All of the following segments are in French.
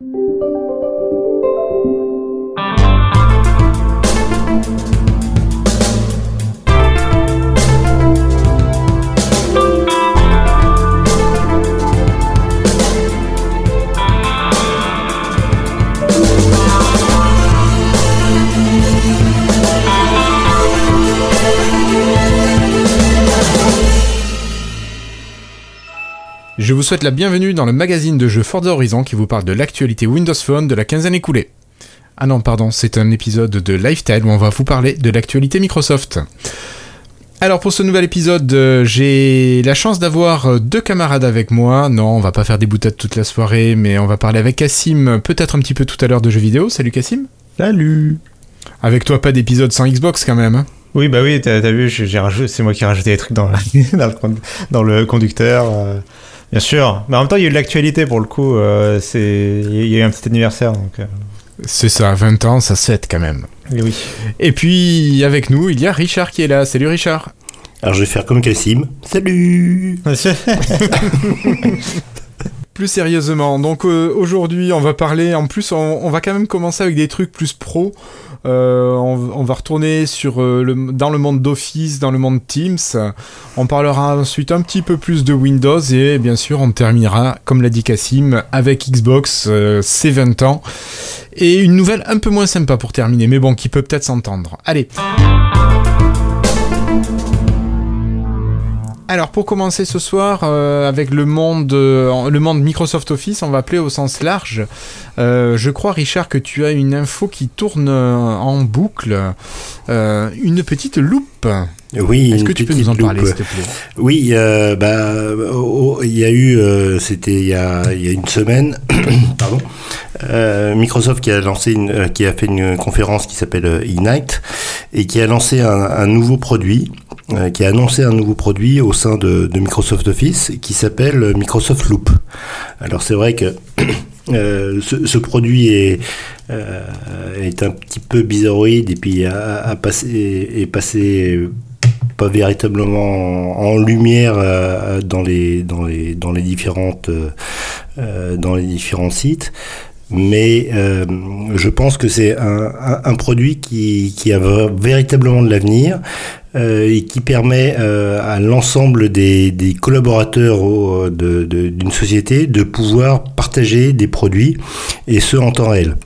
Je vous souhaite la bienvenue dans le magazine de jeux Forza Horizon qui vous parle de l'actualité Windows Phone de la quinzaine écoulée. Ah non, pardon, c'est un épisode de Lifestyle où on va vous parler de l'actualité Microsoft. Alors pour ce nouvel épisode, euh, j'ai la chance d'avoir euh, deux camarades avec moi. Non, on va pas faire des boutades toute la soirée, mais on va parler avec Cassim peut-être un petit peu tout à l'heure de jeux vidéo. Salut Cassim. Salut. Avec toi, pas d'épisode sans Xbox quand même. hein Oui, bah oui, t'as as vu, j'ai rajouté, c'est moi qui ai rajouté des trucs dans, dans, le, dans le conducteur. euh, bien sûr. Mais en même temps, il y a eu de l'actualité pour le coup. euh, c'est, il y a eu un petit anniversaire, donc. euh, C'est ça, 20 ans, ça se fête quand même. et oui. Et puis avec nous, il y a Richard qui est là. Salut Richard. Alors je vais faire comme Cassim. Salut Plus sérieusement, donc euh, aujourd'hui on va parler, en plus on, on va quand même commencer avec des trucs plus pro. Euh, on, va retourner euh, dans le monde d'Office, dans le monde Teams. On parlera ensuite un petit peu plus de Windows et bien sûr on terminera, comme l'a dit Cassim, avec Xbox, euh, ses 20 ans. Et une nouvelle un peu moins sympa pour terminer, mais bon, qui peut peut-être s'entendre. Allez Alors pour commencer ce soir euh, avec le monde, euh, le monde Microsoft Office, on va appeler au sens large. Euh, je crois Richard que tu as une info qui tourne en boucle, une petite loupe. Oui, Est-ce que tu peux nous en parler s'il te plaît? Oui, bah, oh, il y a eu, c'était il y a, il y a une semaine, pardon, Microsoft qui a lancé, une, qui a fait une conférence qui s'appelle Ignite et qui a lancé un, un nouveau produit, euh, qui a annoncé un nouveau produit au sein de, de Microsoft Office qui s'appelle Microsoft Loop. Alors c'est vrai que euh, ce, ce produit est, euh, est un petit peu bizarroïde et puis a, passé, est passé pas véritablement en, en lumière euh, dans les dans les dans les différentes dans les différents sites mais euh, je pense que c'est un, produit qui, a véritablement de l'avenir euh, et qui permet euh, à l'ensemble des, collaborateurs d'une société de pouvoir partager des produits et ce en temps réel.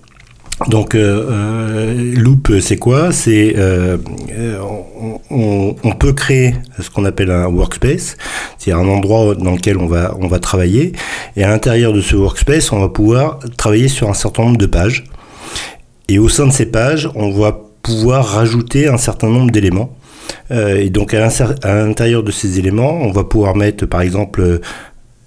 Donc, euh, euh, Loop, c'est quoi? C'est euh, euh, on, peut créer ce qu'on appelle un workspace, c'est-à-dire un endroit dans lequel on va on va travailler, et à l'intérieur de ce workspace, on va pouvoir travailler sur un certain nombre de pages. Et au sein de ces pages, on va pouvoir rajouter un certain nombre d'éléments. Euh, et donc à l'intérieur de ces éléments, on va pouvoir mettre par exemple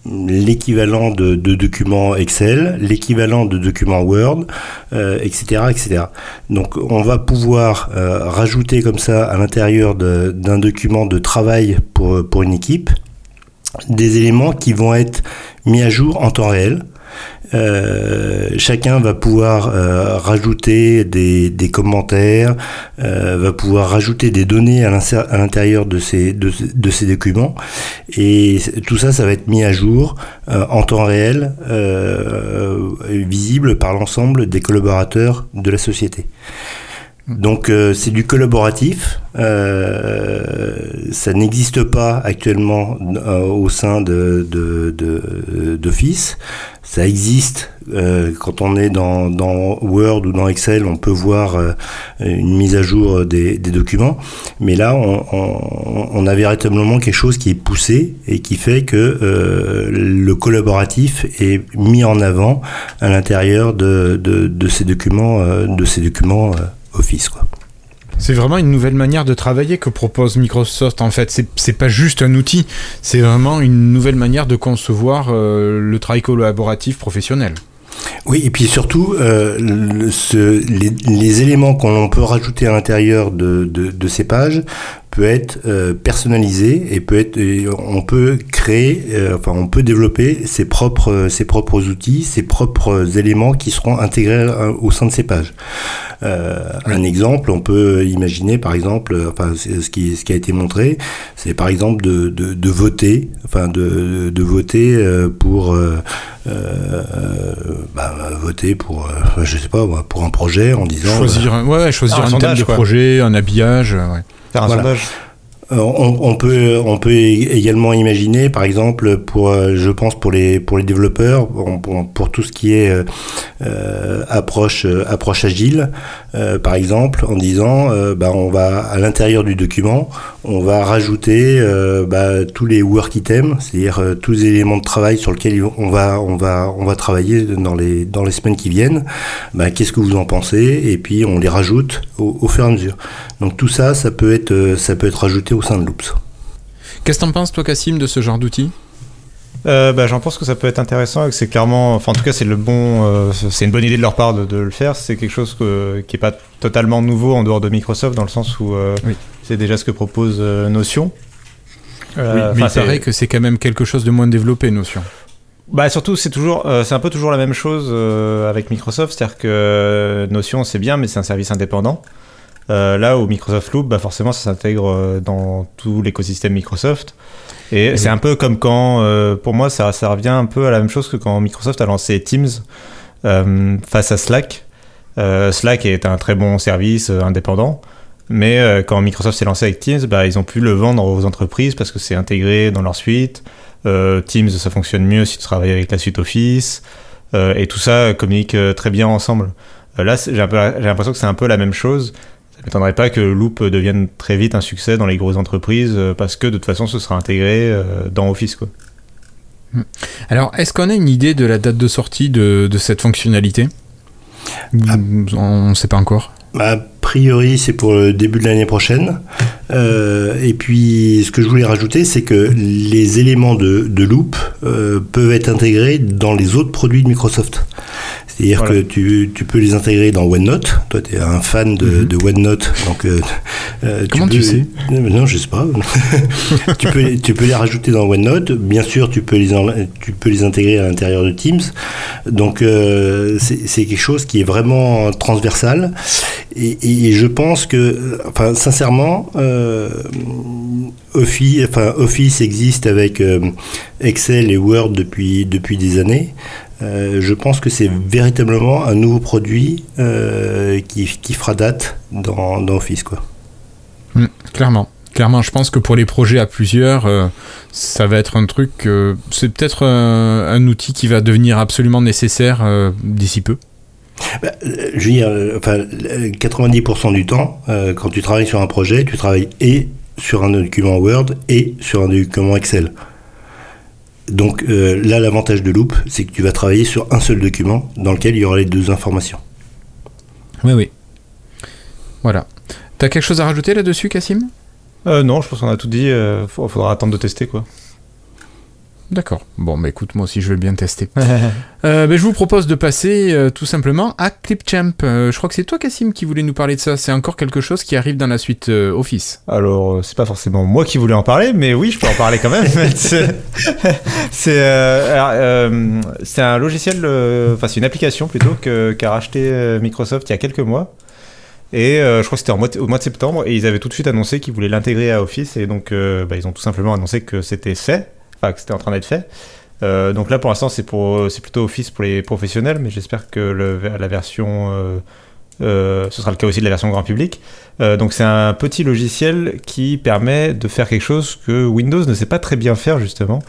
l'équivalent de, documents Excel, l'équivalent de documents Word, euh, etc., etc. Donc on va pouvoir euh, rajouter comme ça à l'intérieur d'un document de travail pour, pour une équipe des éléments qui vont être mis à jour en temps réel. Euh, chacun va pouvoir euh, rajouter des, commentaires, euh, va pouvoir rajouter des données à l'intérieur de ces, documents. Et tout ça, ça va être mis à jour en temps réel, visible par l'ensemble des collaborateurs de la société. Donc euh, c'est du collaboratif, euh, ça n'existe pas actuellement euh, au sein de, de- d'Office. Ça existe euh, quand on est dans, dans Word ou dans Excel, on peut voir euh, une mise à jour des, des documents. Mais là, on, on, on a véritablement quelque chose qui est poussé et qui fait que euh, le collaboratif est mis en avant à l'intérieur de, de, de ces documents, euh, de ces documents euh, Office. Quoi. C'est vraiment une nouvelle manière de travailler que propose Microsoft en fait. C'est- pas juste un outil, c'est vraiment une nouvelle manière de concevoir euh, le travail collaboratif professionnel. Oui, et puis surtout, euh, le- ce- les, les éléments qu'on peut rajouter à l'intérieur de, de, de ces pages peut être euh, personnalisé et peut être, et on peut créer, euh, enfin, on peut développer ses propres, ses propres outils, ses propres éléments qui seront intégrés euh, au sein de ces pages. Euh, Un exemple, on peut imaginer, par exemple, enfin, ce qui, ce qui a été montré, c'est par exemple de, de, de voter, enfin, de, de voter pour bah, voter pour, je sais pas, pour un projet en disant. Choisir, un, ouais, choisir un, thème de projet, un habillage. Ouais. Faire un sondage. Euh, on, peut, également imaginer, par exemple, pour, euh, je pense pour les, développeurs, pour, tout ce qui est euh, approche, approche agile, par exemple, en disant, bah, on va à l'intérieur du document, on va rajouter bah, tous les work items, c'est-à-dire tous les éléments de travail sur lesquels on va, on va, on va travailler dans les, dans les semaines qui viennent. Bah, qu'est-ce que vous en pensez Et puis on les rajoute au, au fur et à mesure. Donc tout ça, ça peut être, ça peut être rajouté au sein de Loops. Qu'est-ce que t'en penses, toi, Cassim, de ce genre d'outil euh, bah, J'en pense que ça peut être intéressant et que c'est clairement, enfin en tout cas c'est le bon, euh, c'est une bonne idée de leur part de, le faire. C'est quelque chose qui n'est pas totalement nouveau en dehors de Microsoft dans le sens où euh, c'est déjà ce que propose Notion. oui, mais il paraît que c'est quand même quelque chose de moins développé Notion. Bah surtout c'est toujours c'est un peu toujours la même chose avec Microsoft, c'est-à-dire que Notion c'est bien mais c'est un service indépendant. Euh, là où Microsoft Loop, bah forcément, ça s'intègre euh, dans tout l'écosystème Microsoft. Et c'est un peu comme quand, euh, pour moi, ça, ça, revient un peu à la même chose que quand Microsoft a lancé Teams face à Slack. Slack est un très bon service indépendant. Mais quand Microsoft s'est lancé avec Teams, bah, ils ont pu le vendre aux entreprises parce que c'est intégré dans leur suite. Teams, ça fonctionne mieux si tu travailles avec la suite Office. et tout ça communique très bien ensemble. là, j'ai l'impression que c'est un peu la même chose m'étonnerait pas que Loop devienne très vite un succès dans les grosses entreprises euh, parce que de toute façon ce sera intégré euh, dans Office. Quoi. Hmm. Alors, est-ce qu'on a une idée de la date de sortie de, cette fonctionnalité? Ah. On ne sait pas encore? A priori, c'est pour le début de l'année prochaine. Euh, et puis, ce que je voulais rajouter, c'est que les éléments de, Loop peuvent être intégrés dans les autres produits de Microsoft. C'est-à-dire que tu, tu, peux les intégrer dans OneNote. Toi, tu es un fan de, mhm. de OneNote. Donc, euh, euh, Comment tu, sais? Non, je sais pas. tu, peux, tu peux les rajouter dans OneNote. Bien sûr, tu peux les, tu peux les intégrer à l'intérieur de Teams. Donc, euh, c'est quelque chose qui est vraiment transversal. Et, et je pense que, enfin, sincèrement, Office, enfin, Office existe avec Excel et Word depuis, depuis des années. Euh, je pense que c'est véritablement un nouveau produit euh, qui, qui, fera date dans, dans Office. Quoi. Mm, clairement. Clairement, je pense que pour les projets à plusieurs, euh, ça va être un truc. c'est peut-être un, outil qui va devenir absolument nécessaire d'ici peu. Bah, je veux dire, enfin, 90% du temps, quand tu travailles sur un projet, tu travailles et sur un document Word et sur un document Excel. Donc euh, là, l'avantage de Loop, c'est que tu vas travailler sur un seul document dans lequel il y aura les deux informations. Oui, oui. Voilà. T'as quelque chose à rajouter là-dessus, Cassim euh, Non, je pense qu'on a tout dit. Il euh, faudra attendre de tester, quoi. D'accord. Bon, bah écoute, moi aussi je vais bien tester. euh, bah, je vous propose de passer euh, tout simplement à Clipchamp. Euh, je crois que c'est toi, Cassim, qui voulais nous parler de ça. C'est encore quelque chose qui arrive dans la suite Office. Alors, c'est pas forcément moi qui voulais en parler, mais oui, je peux en parler quand même. c'est un logiciel, enfin, c'est une application plutôt qu'a racheté Microsoft il y a quelques mois. Et je crois que c'était au mois de septembre, et ils avaient tout de suite annoncé qu'ils voulaient l'intégrer à Office, et donc bah, ils ont tout simplement annoncé que c'était fait que c'était en train d'être fait. Euh, donc là, pour l'instant, c'est pour, c'est plutôt Office pour les professionnels, mais j'espère que le, la version, euh, euh, ce sera le cas aussi de la version grand public. donc c'est un petit logiciel qui permet de faire quelque chose que Windows ne sait pas très bien faire justement,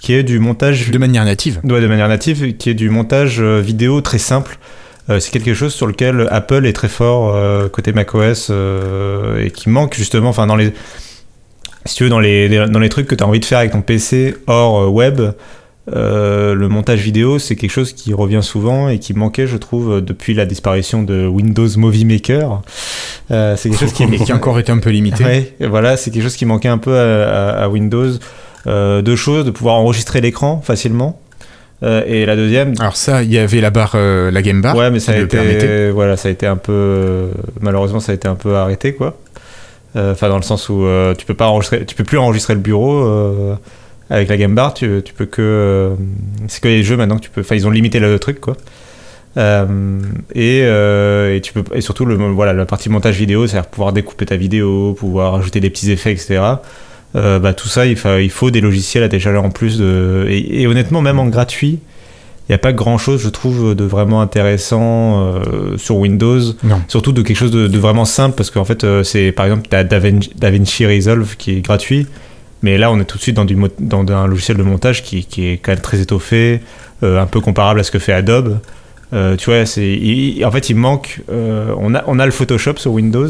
qui est du montage de manière native. Ouais, de manière native, qui est du montage vidéo très simple. c'est quelque chose sur lequel Apple est très fort côté macOS et qui manque justement, enfin dans les si tu veux, dans les, dans les trucs que tu as envie de faire avec ton PC hors euh, web, euh, le montage vidéo, c'est quelque chose qui revient souvent et qui manquait, je trouve, depuis la disparition de Windows Movie Maker. Euh, c'est quelque chose qui, qui encore été un peu limité. Ouais, voilà, c'est quelque chose qui manquait un peu à, Windows. deux choses, de pouvoir enregistrer l'écran facilement. et la deuxième. Alors ça, il y avait la barre, la game bar. Ouais, mais ça a été, voilà, ça a été un peu, malheureusement, ça a été un peu arrêté, quoi. Euh, enfin, dans le sens où euh, tu peux pas enregistrer, tu peux plus enregistrer le bureau euh, avec la game bar. Tu, tu peux que c'est que les jeux maintenant que tu peux. Enfin, ils ont limité le truc quoi. et, tu peux et surtout le voilà la partie montage vidéo, c'est-à-dire pouvoir découper ta vidéo, pouvoir ajouter des petits effets, etc. bah, tout ça, il, faut des logiciels à télécharger en plus de. Et, honnêtement, même en gratuit, n'y a pas grand chose, je trouve, de vraiment intéressant sur Windows. Non. Surtout de quelque chose de, de vraiment simple, parce qu'en fait, c'est par exemple, tu as DaVinci, DaVinci Resolve qui est gratuit. Mais là, on est tout de suite dans, du dans un logiciel de montage qui, qui est quand même très étoffé, euh, un peu comparable à ce que fait Adobe. Euh, tu vois, c'est, en fait, il manque. euh, on, a, on a le Photoshop sur Windows.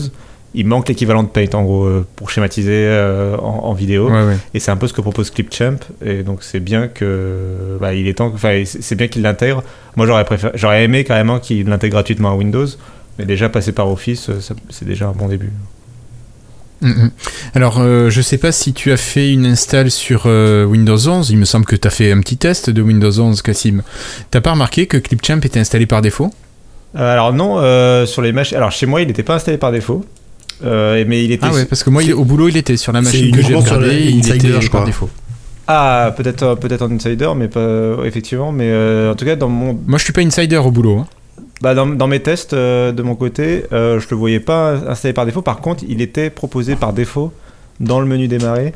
Il manque l'équivalent de Paint, en gros, euh, pour schématiser euh, en, en vidéo. Ouais, ouais. Et c'est un peu ce que propose Clipchamp. Et donc, c'est bien que. Bah, il est temps. c'est bien qu'il l'intègre. Moi, j'aurais, préféré, j'aurais aimé carrément qu'il l'intègre gratuitement à Windows. Mais déjà, passer par Office, euh, c'est déjà un bon début. Mhm. Alors, euh, je sais pas si tu as fait une install sur euh, Windows 11. Il me semble que tu as fait un petit test de Windows 11, Cassim. T'as pas remarqué que Clipchamp était installé par défaut? Euh, alors non, sur les machines. Alors chez moi, il n'était pas installé par défaut, euh, mais il était. Ah ouais, parce que moi, il- au boulot, il était sur la machine que j'ai regardée. Il Insider, était je par défaut. Ah, peut-être euh, peut-être en insider, mais pas effectivement. Mais euh, en tout cas, dans mon Moi, je suis pas insider au boulot. hein. bah, dans, dans mes tests euh, de mon côté, euh, je le voyais pas installé par défaut. Par contre, il était proposé par défaut dans le menu démarrer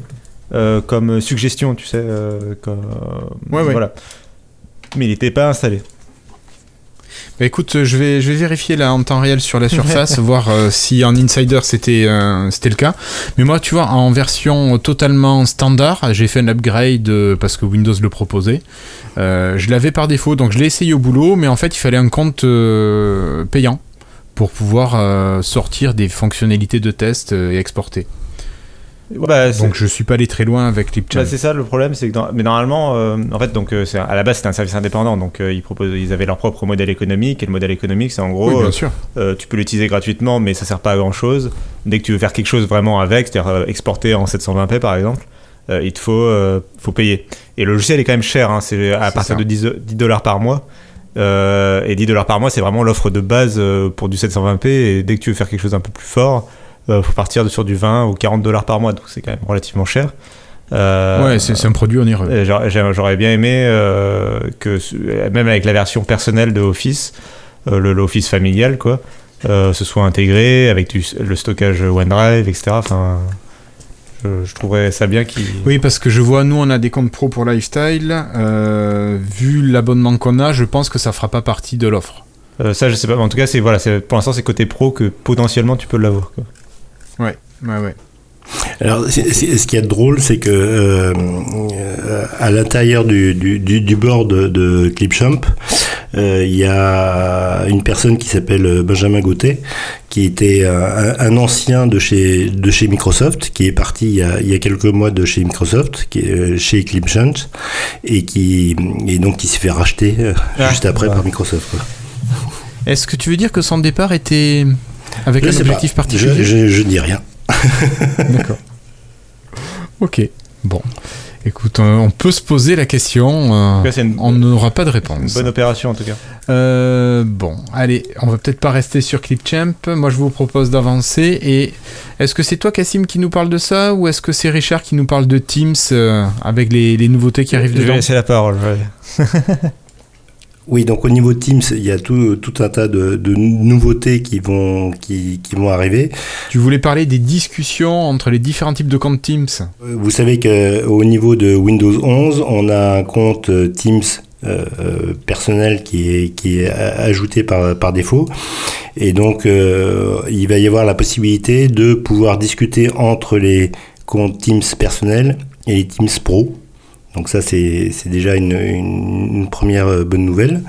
euh, comme suggestion, tu sais, euh, comme Ouais, ouais. voilà. Mais il n'était pas installé. Bah écoute, euh, je vais, je vais vérifier là en temps réel sur la surface, voir euh, si en Insider c'était euh, c'était le cas. Mais moi, tu vois, en version totalement standard, j'ai fait un upgrade euh, parce que Windows le proposait. Je l'avais par défaut, donc je l'ai essayé au boulot, mais en fait, il fallait un compte payant pour pouvoir sortir des fonctionnalités de test et exporter. Bah, Donc je suis pas allé très loin avec Clipchamp. Bah, c'est ça le problème, c'est que dans- mais normalement, euh, en fait, donc euh, à la base c'était un service indépendant, donc euh, ils proposent, ils avaient leur propre modèle économique et le modèle économique c'est en gros, oui, bien sûr. tu peux l'utiliser gratuitement, mais ça sert pas à grand chose. Dès que tu veux faire quelque chose vraiment avec, c'est-à-dire exporter en 720p par exemple, il te faut, faut payer. Et le logiciel est quand même cher, hein, c'est à partir ça. de 10 10 dollars par mois. Et 10 dollars par mois, c'est vraiment l'offre de base pour du 720p. Et dès que tu veux faire quelque chose un peu plus fort, il faut partir sur du 20 ou 40 dollars par mois, donc c'est quand même relativement cher. Euh, ouais, c'est un produit onéreux. J'aurais bien aimé euh, que, même avec la version personnelle de Office, euh, le l'Office familial, quoi, euh, ce soit intégré avec du- le stockage OneDrive, etc. Enfin, je, je trouverais ça bien qu'il. Oui, parce que je vois, nous, on a des comptes pro pour Lifestyle. euh, vu l'abonnement qu'on a, je pense que ça fera pas partie de l'offre. Euh, ça, je sais pas. mais En tout cas, c'est voilà, pour l'instant, c'est côté pro que potentiellement tu peux l'avoir. Ouais, ouais, ouais. Alors, c'est- c'est- ce qui est drôle, c'est que euh, euh, à l'intérieur du, du, du, du board de, de Clipchamp, euh, il y a une personne qui s'appelle Benjamin Gauthier, qui était un, un ancien de chez, de chez Microsoft, qui est parti il y, a, il y a quelques mois de chez Microsoft, qui est euh, chez Clipchamp, et qui et donc qui s'est fait racheter euh, Ah, juste après par Microsoft. Est-ce que tu veux dire que son départ était avec Je un objectif pas. particulier Je, je, je dis rien. D'accord. Ok. Bon. Écoute, euh, on peut se poser la question. euh, une, on n'aura pas de une réponse. bonne opération en tout cas. Euh, bon, allez, on va peut-être pas rester sur Clipchamp. Moi, je vous propose d'avancer. Et est-ce que c'est toi, Cassim, qui nous parle de ça, ou est-ce que c'est Richard qui nous parle de Teams euh, avec les, les nouveautés qui arrivent je vais dedans laisser la parole. ouais. Oui, donc au niveau de Teams, il y a tout, tout un tas de, de nouveautés qui vont, qui, qui vont arriver. Tu voulais parler des discussions entre les différents types de comptes Teams. Euh, Vous savez qu'au niveau de Windows 11, on a un compte euh, Teams euh, euh, personnel qui est, qui est a- ajouté par, par défaut. Et donc, euh, il va y avoir la possibilité de pouvoir discuter entre les comptes Teams personnels et les Teams Pro. Donc ça, c'est déjà une, une- une première euh, bonne nouvelle.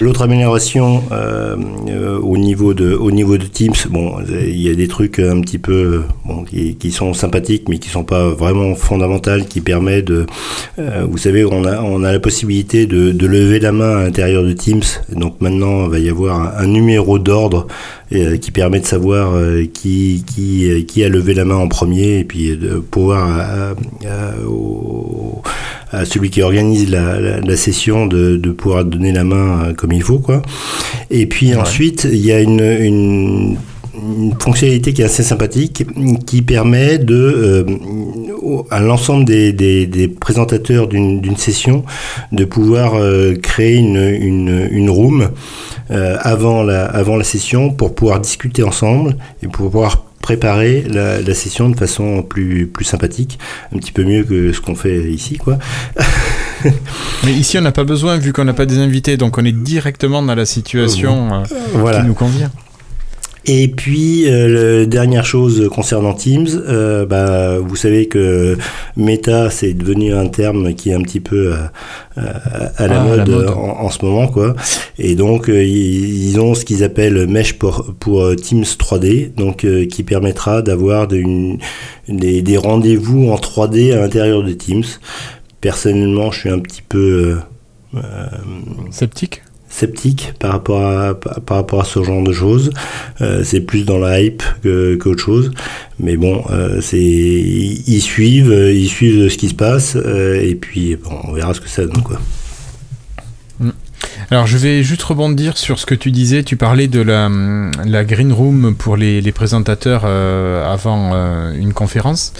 L'autre amélioration euh, euh, au, niveau de, au niveau de Teams, bon, il y a des trucs un petit peu euh, bon, qui, qui sont sympathiques, mais qui sont pas vraiment fondamentaux, qui permet de... euh, vous savez, on a, on a la possibilité de, de lever la main à l'intérieur de Teams. Donc maintenant, il va y avoir un, numéro d'ordre euh, qui permet de savoir qui, qui, qui a levé la main en premier et puis de pouvoir au- à celui qui organise la, la- la session de, de pouvoir donner la main euh, comme il faut quoi. Et puis Ouais. ensuite il y a une, une, une fonctionnalité qui est assez sympathique qui permet de euh, à l'ensemble des, des, des, présentateurs d'une session de pouvoir créer une, une, une room avant, la, avant la session pour pouvoir discuter ensemble et pour pouvoir préparer la, la, session de façon plus, plus sympathique, un petit peu mieux que ce qu'on fait ici, quoi. Mais ici, on n'a pas besoin, vu qu'on n'a pas des invités, donc on est directement dans la situation voilà. qui nous convient. Et puis, euh, dernière chose concernant Teams, euh, bah, vous savez que Meta, c'est devenu un terme qui est un petit peu euh, à la, ah, mode, la mode. En, en, ce moment. quoi. Et donc, euh, ils ont ce qu'ils appellent Mesh pour, pour Teams 3D, donc qui permettra d'avoir de, des, des rendez-vous en 3D à l'intérieur de Teams. Personnellement, je suis un petit peu... Sceptique sceptique par rapport à, par rapport à ce genre de choses. Euh, c'est plus dans la hype qu'autre chose. Mais bon, euh, c'est ils suivent, ils suivent ce qui se passe euh, et puis bon, on verra ce que ça donne quoi. Mm. Alors je vais juste rebondir sur ce que tu disais, tu parlais de la, la green room pour les, les présentateurs avant une conférence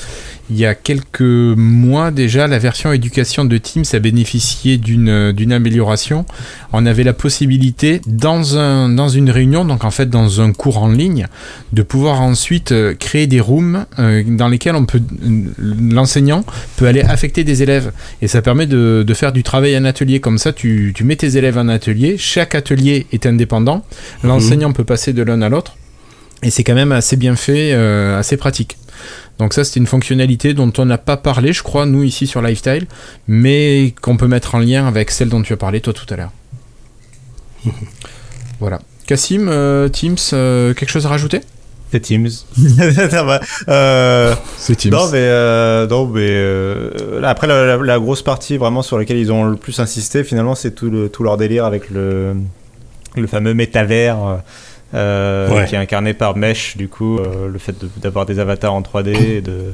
il y a quelques mois déjà, la version éducation de Teams a bénéficié d'une amélioration. On avait la possibilité, dans, un, dans une réunion, donc en fait dans un cours en ligne, de pouvoir ensuite euh, créer des rooms euh, dans lesquels on peut l'enseignant peut aller affecter des élèves. Et ça permet de, de, faire du travail en atelier. Comme ça, tu, tu mets tes élèves en atelier. Chaque atelier est indépendant. L'enseignant mmh. peut passer de l'un à l'autre. Et c'est quand même assez bien fait, euh, assez pratique. Donc ça, c'est une fonctionnalité dont on n'a pas parlé, je crois, nous ici sur Lifestyle, mais qu'on peut mettre en lien avec celle dont tu as parlé toi tout à l'heure. voilà. Cassim, euh, Teams, euh, quelque chose à rajouter? C'est Teams. euh, c'est Teams. Non, mais, euh, non, mais euh, là, après, la, la, la, grosse partie vraiment sur laquelle ils ont le plus insisté, finalement, c'est tout, le, tout leur délire avec le, le fameux métavers euh, ouais. qui est incarné par Mesh, du coup, euh, le fait d'avoir des avatars en 3D et de,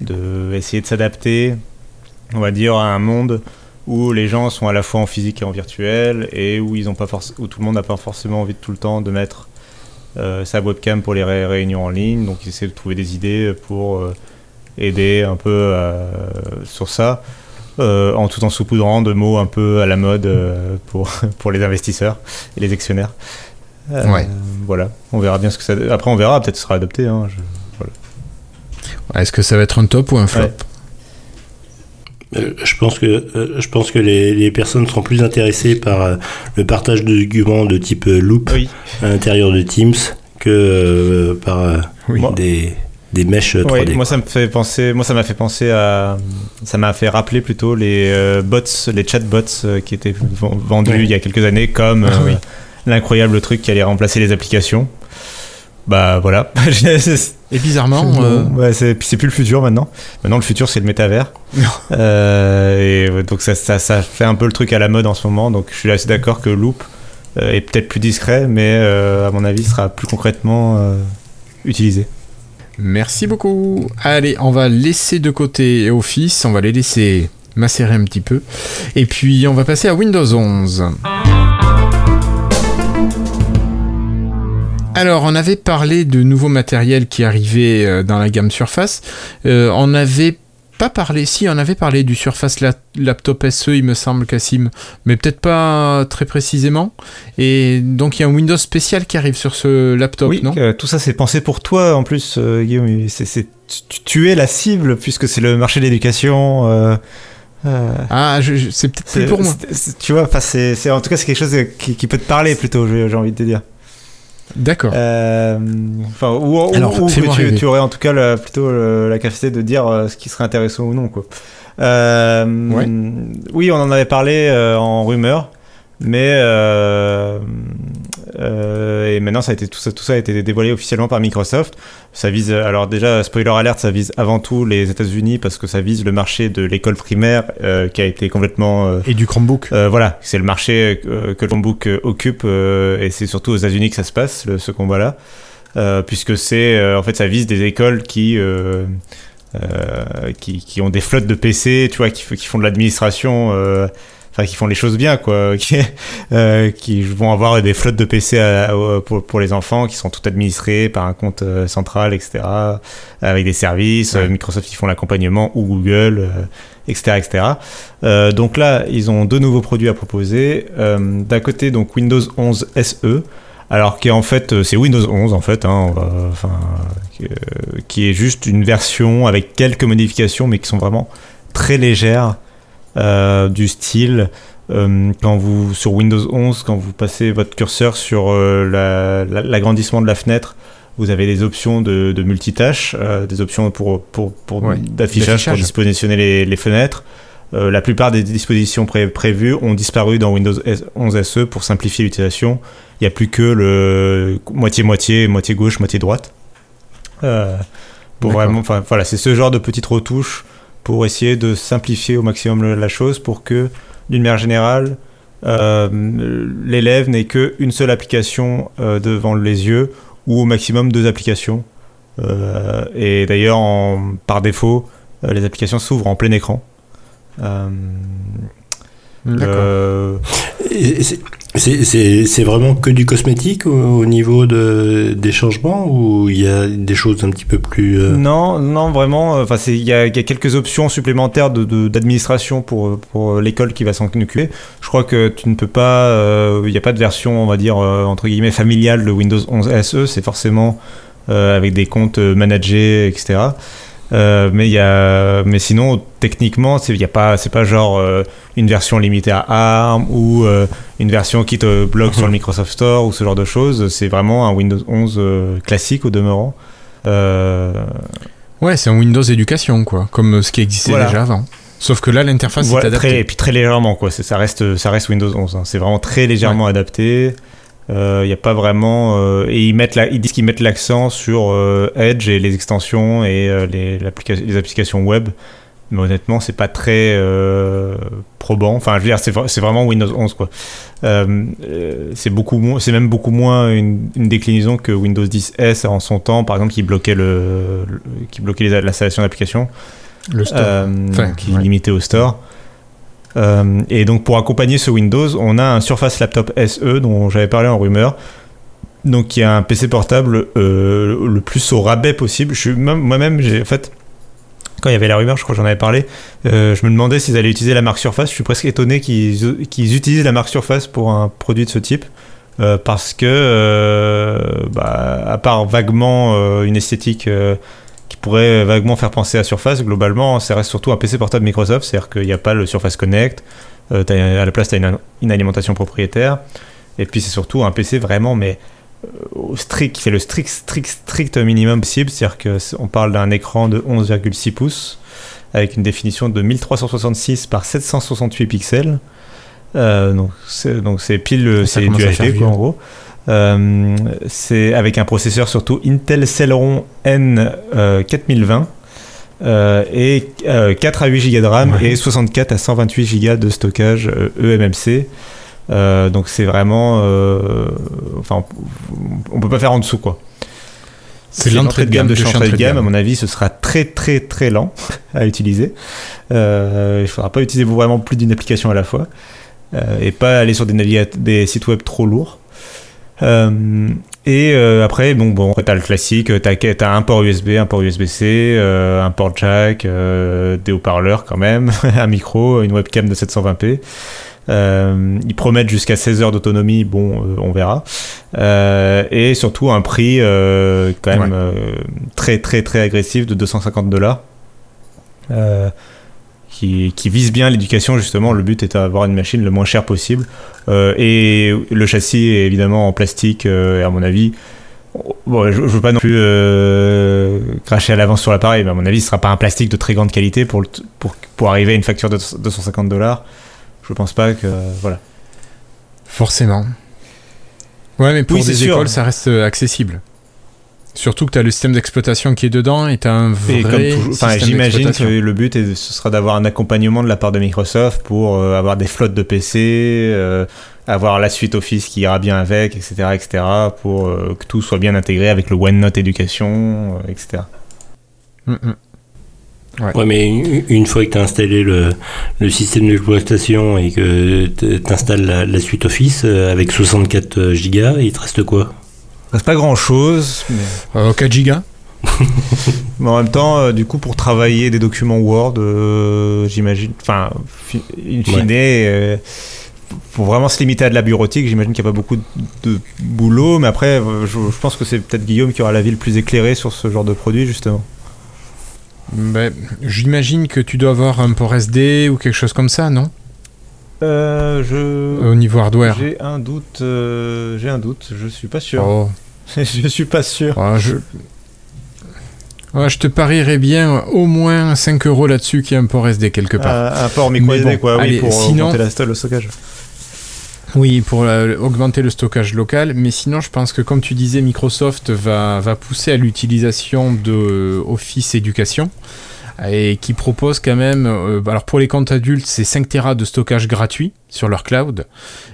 de essayer de s'adapter, on va dire, à un monde où les gens sont à la fois en physique et en virtuel et où, ils ont pas où tout le monde n'a pas forcément envie de tout le temps de mettre euh, sa webcam pour les ré réunions en ligne. Donc, ils essaient de trouver des idées pour euh, aider un peu euh, sur ça. en tout en saupoudrant de mots un peu à la mode pour, pour les investisseurs et les actionnaires. Euh, ouais. Voilà, on verra bien ce que ça. Après, on verra, peut-être ce sera adopté. Hein, je... voilà. Est-ce que ça va être un top ou un flop ouais. Euh, je pense que, euh, je pense que les, les, personnes seront plus intéressées par le partage de documents de type loop oui. à l'intérieur de Teams que euh, par oui. des, des mèches 3D. Oui, moi ça me fait penser, moi ça m'a fait penser à, ça m'a fait rappeler plutôt les bots, les chatbots qui étaient vendus oui. il y a quelques années comme oui l'incroyable truc qui allait remplacer les applications. Bah voilà. et bizarrement, euh... ouais, c'est plus le futur maintenant. Maintenant, le futur, c'est le métavers. euh, et donc, ça, ça, ça, fait un peu le truc à la mode en ce moment. Donc, je suis assez d'accord que Loop euh, est peut-être plus discret, mais à mon avis, sera plus concrètement utilisé. Merci beaucoup. Allez, on va laisser de côté Office, on va les laisser macérer un petit peu. Et puis, on va passer à Windows 11. Alors, on avait parlé de nouveaux matériels qui arrivaient euh, dans la gamme Surface. Euh, on n'avait pas parlé, si, on avait parlé du Surface la Laptop SE, il me semble, Cassim, mais peut-être pas très précisément. Et donc, il y a un Windows spécial qui arrive sur ce laptop, oui, non? euh, Tout ça, c'est pensé pour toi, en plus, euh, Guillaume. C est, c est, tu, es la cible, puisque c'est le marché de l'éducation. Euh... Ah, c'est peut-être plus pour moi. Tu vois, c'est en tout cas c'est quelque chose qui, qui, peut te parler plutôt. J'ai envie de te dire. D'accord. Euh, enfin, ou, Alors, ou, ou tu, tu, aurais en tout cas la, plutôt la capacité de dire euh, ce qui serait intéressant ou non, quoi. Euh, ouais. Oui, on en avait parlé euh, en rumeur, mais euh, euh, et maintenant ça a été tout ça, tout ça a été dévoilé officiellement par Microsoft. Ça vise alors déjà spoiler alert, ça vise avant tout les États-Unis parce que ça vise le marché de l'école primaire euh, qui a été complètement et du Chromebook. Voilà, c'est le marché que le Chromebook occupe et c'est surtout aux États-Unis que ça se passe le, ce combat-là, puisque c'est en fait ça vise des écoles qui qui, qui, ont des flottes de PC, tu vois, qui, qui font de l'administration. Euh, enfin qui font les choses bien quoi, qui, euh, qui vont avoir des flottes de PC pour, pour, les enfants qui sont tout administrés par un compte euh, central, etc. Avec des services, Microsoft ils font l'accompagnement ou Google, etc., etc. donc là, ils ont deux nouveaux produits à proposer. D'un côté, donc Windows 11 SE. Alors qui est en fait c'est Windows 11 en fait, hein, enfin, qui est juste une version avec quelques modifications mais qui sont vraiment très légères euh, du style euh, quand vous sur Windows 11 quand vous passez votre curseur sur euh, l'agrandissement de la fenêtre vous avez des options de, multitâche des options pour, pour, pour d'affichage pour dispositionner les, fenêtres. La plupart des dispositions prévues ont disparu dans Windows 11 SE pour simplifier l'utilisation. Il n'y a plus que le moitié-moitié, moitié gauche, moitié droite. pour vraiment, enfin voilà, c'est ce genre de petites retouches pour essayer de simplifier au maximum la chose pour que, d'une manière générale, euh, l'élève n'ait qu'une seule application euh, devant les yeux ou au maximum deux applications. Euh, et d'ailleurs, par défaut, les applications s'ouvrent en plein écran. D'accord. C'est vraiment que du cosmétique au, niveau de, des changements ou il y a des choses un petit peu plus... Euh, non, non, vraiment. Enfin, il y, a quelques options supplémentaires d'administration de, pour, pour l'école qui va s'en occuper. Je crois que tu ne peux pas... Euh, il n'y a pas de version, on va dire, euh, entre guillemets, familiale de Windows 11 SE. C'est forcément avec des comptes managés, etc. Euh, mais, y a, mais sinon, techniquement, c'est a pas, pas genre euh, une version limitée à ARM ou euh, une version qui te bloque sur le Microsoft Store ou ce genre de choses. C'est vraiment un Windows 11 classique au demeurant. Ouais, c'est un Windows éducation, quoi, comme ce qui existait déjà avant. Sauf que là, l'interface est adaptée. et puis très légèrement, quoi. Ça reste, ça reste Windows 11. Hein. C'est vraiment très légèrement adapté. Il euh, n'y a pas vraiment. Euh, et ils, mettent ils disent qu'ils mettent l'accent sur euh, Edge et les extensions et les, les, applications web. Mais honnêtement, c'est pas très probant. Enfin, je veux dire, c'est vraiment Windows 11, quoi. c'est beaucoup c'est même beaucoup moins une, déclinaison que Windows 10S en son temps, par exemple, qui bloquait le, qui bloquait l'installation d'applications. Le store. qui limitait au store. Euh, et donc pour accompagner ce Windows, on a un Surface Laptop SE dont j'avais parlé en rumeur. Donc qui a un PC portable euh, le plus au rabais possible. Moi-même, en fait quand il y avait la rumeur, je crois que j'en avais parlé, euh, je me demandais s'ils allaient utiliser la marque Surface. Je suis presque étonné qu'ils utilisent la marque Surface pour un produit de ce type. parce que, bah, à part vaguement une esthétique pourrait vaguement faire penser à Surface. Globalement, ça reste surtout un PC portable Microsoft, c'est-à-dire qu'il n'y a pas le Surface Connect. Euh, à la place, tu as une, alimentation propriétaire. Et puis, c'est surtout un PC vraiment, mais euh, au strict, qui fait le strict, strict, strict minimum possible. C'est-à-dire qu'on parle d'un écran de 11,6 pouces avec une définition de 1366 par 768 pixels. Euh, donc c'est pile c'est du HD quoi, en gros. Euh, c'est avec un processeur surtout Intel Celeron N 4020 euh, euh, et 4 à 8 Go de RAM et 64 à 128 Go de stockage eMMC. E donc c'est vraiment, enfin, on peut pas faire en dessous quoi. C'est l'entrée de gamme de chez entrée de gamme. À mon avis, ce sera très très très lent à utiliser. Euh, il faudra pas utiliser vraiment plus d'une application à la fois et pas aller sur des, des sites web trop lourds. Euh, et euh, après, bon, bon, t'as le classique, t'as as un port USB, un port USB-C, euh, un port jack, des haut-parleurs quand même, un micro, une webcam de 720p. ils promettent jusqu'à 16 heures d'autonomie, bon, on verra. et surtout un prix quand même très très très agressif de 250 dollars qui, vise bien l'éducation justement. Le but est d'avoir une machine le moins chère possible. Euh, et le châssis est évidemment en plastique euh, et à mon avis, bon, je, ne veux pas non plus euh, cracher à l'avance sur l'appareil, mais à mon avis, ce sera pas un plastique de très grande qualité pour, pour, pour arriver à une facture de 250 dollars. Je pense pas que voilà. Forcément. Ouais, mais pour des écoles, ça reste accessible. Surtout que tu as le système d'exploitation qui est dedans et tu as un vrai. Enfin, J'imagine que le but est, ce sera d'avoir un accompagnement de la part de Microsoft pour euh, avoir des flottes de PC, euh, avoir la suite Office qui ira bien avec, etc. etc. pour euh, que tout soit bien intégré avec le OneNote Éducation, etc. Mm, mm. Ouais. mais une, fois que tu as installé le, le système d'exploitation et que tu installes la, suite Office avec 64 Go, il te reste quoi? Reste pas grand chose. Mais... 4 Go mais en même temps, euh, du coup, pour travailler des documents Word, euh, j'imagine, enfin, in fine, euh, pour vraiment se limiter à de la bureautique, j'imagine qu'il n'y a pas beaucoup de, boulot, mais après, je, pense que c'est peut-être Guillaume qui aura la ville plus éclairée sur ce genre de produit, justement. Ben, j'imagine que tu dois avoir un port SD ou quelque chose comme ça, non? Je... Au niveau hardware. J'ai un doute, j'ai un doute, je suis pas sûr. Oh. je suis pas sûr. Ah, je je te parierais bien au moins 5 euros là-dessus qu'il y a un port SD quelque part. Euh, un port micro SD, quoi, oui, pour sinon, augmenter la, le stockage. Oui, pour euh, augmenter le stockage local, mais sinon je pense que comme tu disais, Microsoft va, va pousser à l'utilisation de Office Éducation et qui propose quand même, euh, alors pour les comptes adultes, c'est 5 Tera de stockage gratuit sur leur cloud,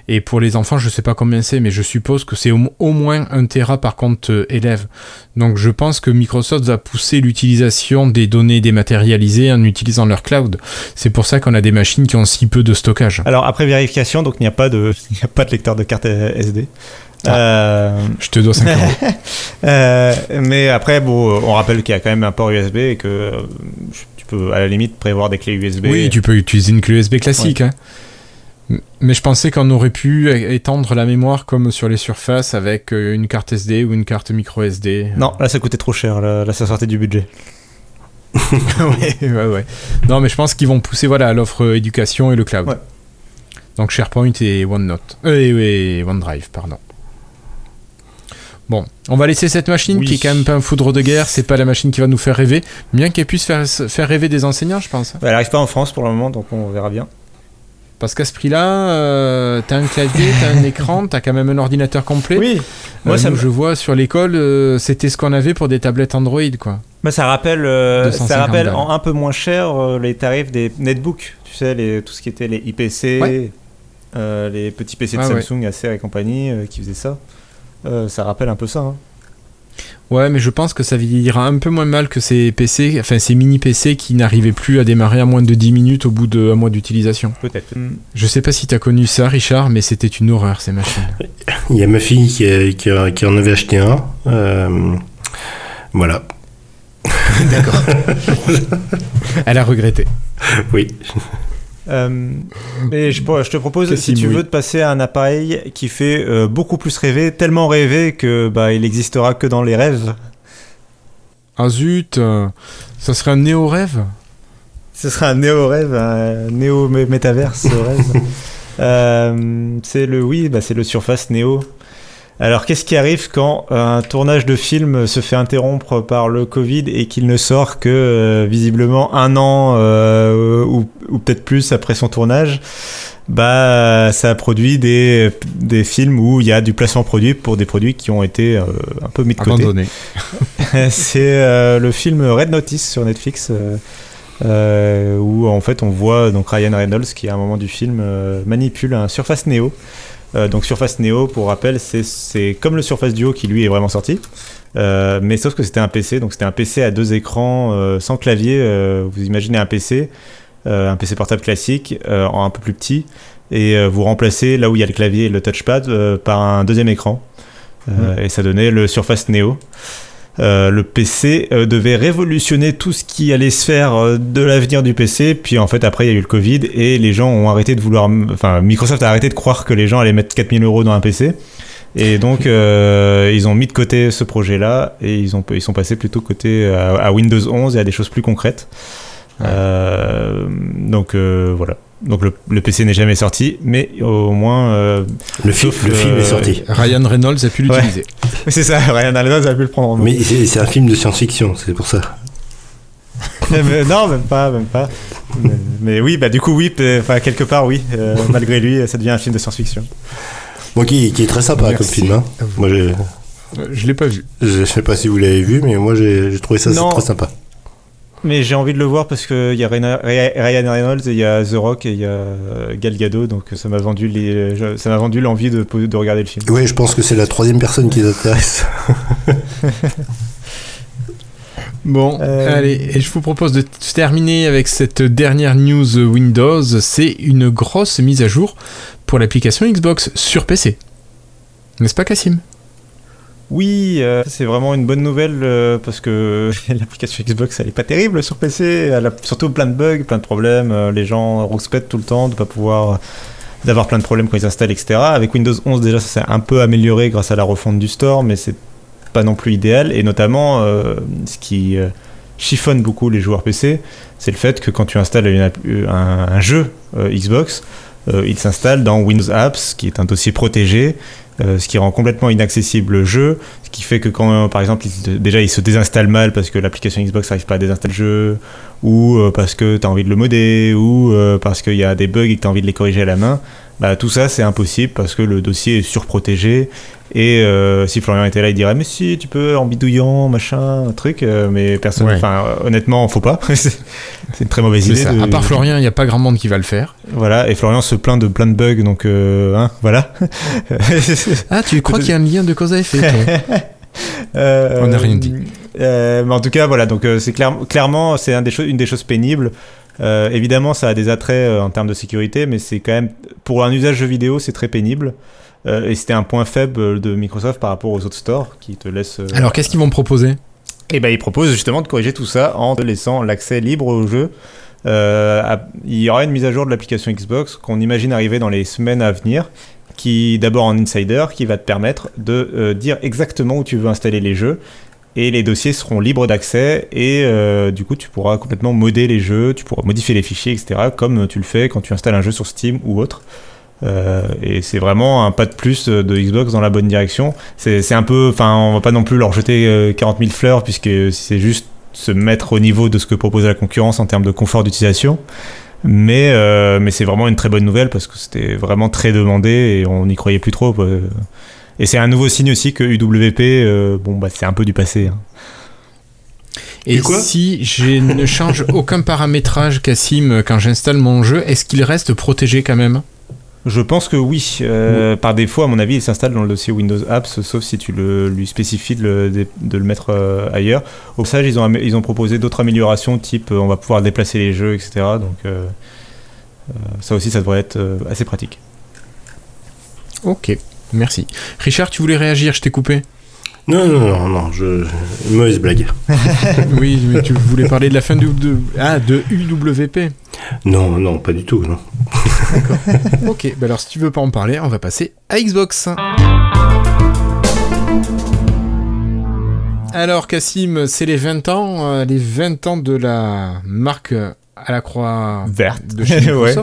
et pour les enfants, je sais pas combien c'est, mais je suppose que c'est au, moins 1 Tera par compte euh, élève. Donc je pense que Microsoft va pousser l'utilisation des données dématérialisées en utilisant leur cloud. C'est pour ça qu'on a des machines qui ont si peu de stockage. Alors après vérification, donc il n'y a pas de, a pas de lecteur de carte SD. Ah. Euh, je te dois 5 euros. Euh, mais après, bon, on rappelle qu'il y a quand même un port USB et que euh, tu peux à la limite prévoir des clés USB. Oui, tu peux utiliser une clé USB classique. Hein. Mais je pensais qu'on aurait pu étendre la mémoire comme sur les surfaces avec une carte SD ou une carte micro SD. Non, là ça coûtait trop cher, là, ça sortait du budget. ouais, ouais, ouais. Non, mais je pense qu'ils vont pousser voilà, à l'offre éducation et le cloud. Donc SharePoint et OneNote. et OneDrive, pardon. Bon, on va laisser cette machine qui est quand même pas un foudre de guerre, c'est pas la machine qui va nous faire rêver, bien qu'elle puisse faire, faire rêver des enseignants, je pense. elle arrive pas en France pour le moment, donc on verra bien. Parce qu'à ce prix-là, euh, t'as un clavier, t'as un écran, t'as quand même un ordinateur complet. Oui. Moi, euh, ça je vois sur l'école, euh, c'était ce qu'on avait pour des tablettes Android, quoi. Bah, ça rappelle, ça rappelle en un peu moins cher les tarifs des netbooks. Tu sais, les, tout ce qui était les IPC, les petits PC de Samsung, Acer et compagnie qui faisaient ça. Euh, ça rappelle un peu ça. Hein. Ouais, mais je pense que ça vieillira un peu moins mal que ces PC, enfin ces mini PC qui n'arrivaient plus à démarrer à moins de 10 minutes au bout d'un mois d'utilisation. Peut-être. Hmm. Je sais pas si tu as connu ça, Richard, mais c'était une horreur ces machines. Il y a ma fille qui, qui, en avait acheté un. Euh, voilà. D'accord. Elle a regretté. Oui. Euh, mais je, je, te propose, si tu veux, de passer à un appareil qui fait euh, beaucoup plus rêver, tellement rêver que bah, il existera que dans les rêves. Ah zut, euh, ça serait un néo-rêve? Ce serait un néo-rêve, un néo-métaverse rêve. c'est le, oui, bah, c'est le Surface Neo. Alors, qu'est-ce qui arrive quand euh, un tournage de film se fait interrompre par le Covid et qu'il ne sort que euh, visiblement un an euh, ou, peut-être plus après son tournage? Bah, ça produit des, des films où il y a du placement produit pour des produits qui ont été un peu mis de côté. C'est le film Red Notice sur Netflix. où en fait on voit donc Ryan Reynolds qui à un moment du film manipule un Surface Neo euh, donc Surface Neo, pour rappel, c'est comme le Surface Duo qui lui est vraiment sorti. Euh, mais sauf que c'était un PC, donc c'était un PC à deux écrans euh, sans clavier. vous imaginez un PC, un PC portable classique, en un peu plus petit, et vous remplacez là où il y a le clavier et le touchpad par un deuxième écran. Mmh. Et ça donnait le Surface Neo. Euh, le PC euh, devait révolutionner tout ce qui allait se faire euh, de l'avenir du PC. Puis en fait, après, il y a eu le Covid et les gens ont arrêté de vouloir. Enfin, Microsoft a arrêté de croire que les gens allaient mettre 4000 euros dans un PC. Et donc, ils ont mis de côté ce projet-là et ils, ont, ils sont passés plutôt côté à, Windows 11 et à des choses plus concrètes. donc voilà. Donc le, PC n'est jamais sorti, mais au moins... Euh, le, film est sorti. Ryan Reynolds a pu l'utiliser. c'est ça, Ryan Reynolds a pu le prendre. Mais c'est un film de science-fiction, c'est pour ça. non, même pas, même pas. Mais, oui, bah du coup oui, enfin quelque part oui. Euh, malgré lui, ça devient un film de science-fiction. Bon, qui, est très sympa comme film. Hein. Moi, je, je l'ai pas vu. Je sais pas si vous l'avez vu, mais moi j'ai trouvé ça très sympa. Mais j'ai envie de le voir parce qu'il y a Ryan Reynolds, il y a The Rock et il y a euh, Gal Gadot, donc ça m'a vendu les, ça m'a vendu l'envie de, de, regarder le film. Oui, je pense que c'est la troisième personne qui les intéresse. Bon, Euh, allez, et je vous propose de terminer avec cette dernière news Windows. C'est une grosse mise à jour pour l'application Xbox sur PC. N'est-ce pas, Cassim Oui, euh, c'est vraiment une bonne nouvelle euh, parce que l'application Xbox elle est pas terrible sur PC, elle a surtout plein de bugs, plein de problèmes, euh, les gens rouspètent tout le temps de pas pouvoir d'avoir plein de problèmes quand ils installent etc. Avec Windows 11 déjà ça s'est un peu amélioré grâce à la refonte du store mais c'est pas non plus idéal. Et notamment ce qui chiffonne beaucoup les joueurs PC c'est le fait que quand tu installes un, jeu Xbox euh, il s'installe dans Windows Apps qui est un dossier protégé euh, ce qui rend complètement inaccessible le jeu, ce qui fait que quand, euh, par exemple, déjà il se désinstalle mal parce que l'application Xbox n'arrive pas à désinstaller le jeu, ou parce que tu as envie de le modder, ou parce qu'il y a des bugs et que tu as envie de les corriger à la main, bah, tout ça c'est impossible parce que le dossier est surprotégé. Et euh, si Florian était là, il dirait Mais si, tu peux en bidouillant, machin, un truc, euh, mais personne. Enfin, honnêtement, faut pas. c'est une très mauvaise idée. de- À part Florian, il n'y a pas grand monde qui va le faire. Voilà, et Florian se plaint de plein de bugs, donc euh, hein, voilà. Ah, tu crois qu'il y a un lien de cause à effet toi On n'a rien dit. mais en tout cas, voilà, donc c'est clair- clairement c'est un une des choses pénibles. Euh, évidemment, ça a des attraits euh, en termes de sécurité, mais c'est quand même pour un usage jeu vidéo, c'est très pénible. Euh, et c'était un point faible de Microsoft par rapport aux autres stores qui te laissent. Alors, qu'est-ce qu'ils vont proposer? Et ben ils proposent justement de corriger tout ça en te laissant l'accès libre au jeu. À- il y aura une mise à jour de l'application Xbox qu'on imagine arriver dans les semaines à venir, qui d'abord en insider, qui va te permettre de euh, dire exactement où tu veux installer les jeux. Et les dossiers seront libres d'accès et euh, du coup tu pourras complètement modder les jeux, tu pourras modifier les fichiers, etc. Comme tu le fais quand tu installes un jeu sur Steam ou autre. Euh, et c'est vraiment un pas de plus de Xbox dans la bonne direction. C'est un peu, enfin, on va pas non plus leur jeter euh, 40 000 fleurs puisque c'est juste se mettre au niveau de ce que propose la concurrence en termes de confort d'utilisation. Mais, euh, mais c'est vraiment une très bonne nouvelle parce que c'était vraiment très demandé et on n'y croyait plus trop. euh. Et c'est un nouveau signe aussi que UWP, euh, bon, bah, c'est un peu du passé. hein. Et quoi si je ne change aucun paramétrage, Cassim, quand j'installe mon jeu, est-ce qu'il reste protégé quand même? Je pense que oui. Euh, Par défaut, à mon avis, il s'installe dans le dossier Windows Apps, sauf si tu le, lui spécifies de le, de le mettre euh, ailleurs. Au passage, ils ont, ils ont proposé d'autres améliorations, type euh, on va pouvoir déplacer les jeux, etc. Donc euh, euh, ça aussi, ça devrait être euh, assez pratique. Ok, merci. Richard, tu voulais réagir, je t'ai coupé. Non, non, non, non, je... une mauvaise blague. oui, mais tu voulais parler de la fin de, de- ah, de UWP. Non, non, pas du tout, non. Ok, bah alors si tu veux pas en parler, on va passer à Xbox. Alors Cassim, c'est les 20 ans, euh, les 20 ans de la marque à la croix Verte. de chez Ouais.